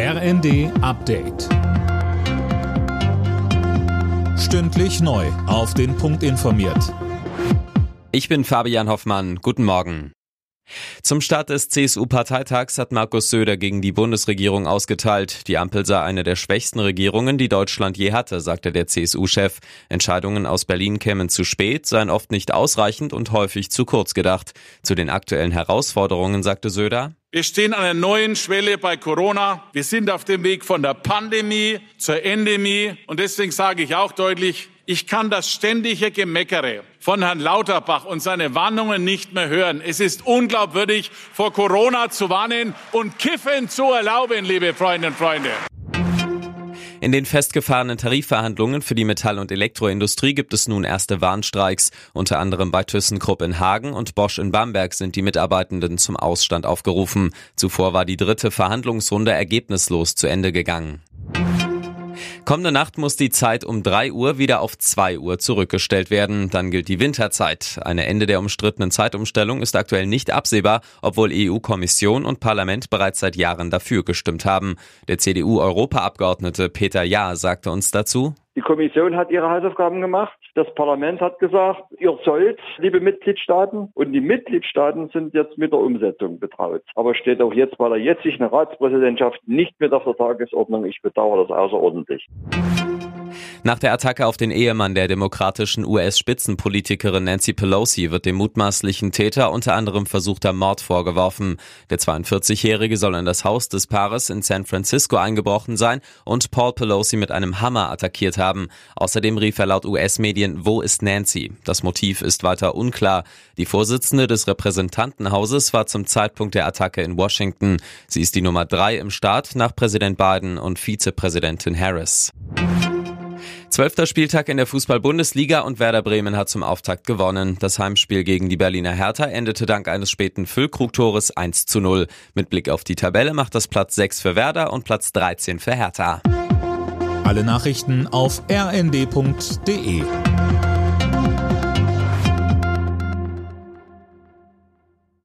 RND Update. Stündlich neu. Auf den Punkt informiert. Ich bin Fabian Hoffmann. Guten Morgen. Zum Start des CSU-Parteitags hat Markus Söder gegen die Bundesregierung ausgeteilt. Die Ampel sei eine der schwächsten Regierungen, die Deutschland je hatte, sagte der CSU-Chef. Entscheidungen aus Berlin kämen zu spät, seien oft nicht ausreichend und häufig zu kurz gedacht. Zu den aktuellen Herausforderungen sagte Söder. Wir stehen an einer neuen Schwelle bei Corona. Wir sind auf dem Weg von der Pandemie zur Endemie. Und deswegen sage ich auch deutlich, ich kann das ständige Gemeckere von Herrn Lauterbach und seine Warnungen nicht mehr hören. Es ist unglaubwürdig, vor Corona zu warnen und Kiffen zu erlauben, liebe Freundinnen und Freunde. In den festgefahrenen Tarifverhandlungen für die Metall- und Elektroindustrie gibt es nun erste Warnstreiks. Unter anderem bei ThyssenKrupp in Hagen und Bosch in Bamberg sind die Mitarbeitenden zum Ausstand aufgerufen. Zuvor war die dritte Verhandlungsrunde ergebnislos zu Ende gegangen. Kommende Nacht muss die Zeit um 3 Uhr wieder auf 2 Uhr zurückgestellt werden. Dann gilt die Winterzeit. Eine Ende der umstrittenen Zeitumstellung ist aktuell nicht absehbar, obwohl EU-Kommission und Parlament bereits seit Jahren dafür gestimmt haben. Der CDU-Europaabgeordnete Peter Jahr sagte uns dazu. Die Kommission hat ihre Hausaufgaben gemacht. Das Parlament hat gesagt, ihr sollt, liebe Mitgliedstaaten. Und die Mitgliedstaaten sind jetzt mit der Umsetzung betraut. Aber steht auch jetzt bei der jetzigen Ratspräsidentschaft nicht mit auf der Tagesordnung. Ich bedauere das außerordentlich. Nach der Attacke auf den Ehemann der demokratischen US-Spitzenpolitikerin Nancy Pelosi wird dem mutmaßlichen Täter unter anderem versuchter Mord vorgeworfen. Der 42-Jährige soll in das Haus des Paares in San Francisco eingebrochen sein und Paul Pelosi mit einem Hammer attackiert haben. Außerdem rief er laut US-Medien, wo ist Nancy? Das Motiv ist weiter unklar. Die Vorsitzende des Repräsentantenhauses war zum Zeitpunkt der Attacke in Washington. Sie ist die Nummer drei im Staat nach Präsident Biden und Vizepräsidentin Harris. Zwölfter Spieltag in der Fußball-Bundesliga und Werder Bremen hat zum Auftakt gewonnen. Das Heimspiel gegen die Berliner Hertha endete dank eines späten Füllkrugtores 1 zu 0. Mit Blick auf die Tabelle macht das Platz 6 für Werder und Platz 13 für Hertha. Alle Nachrichten auf rnd.de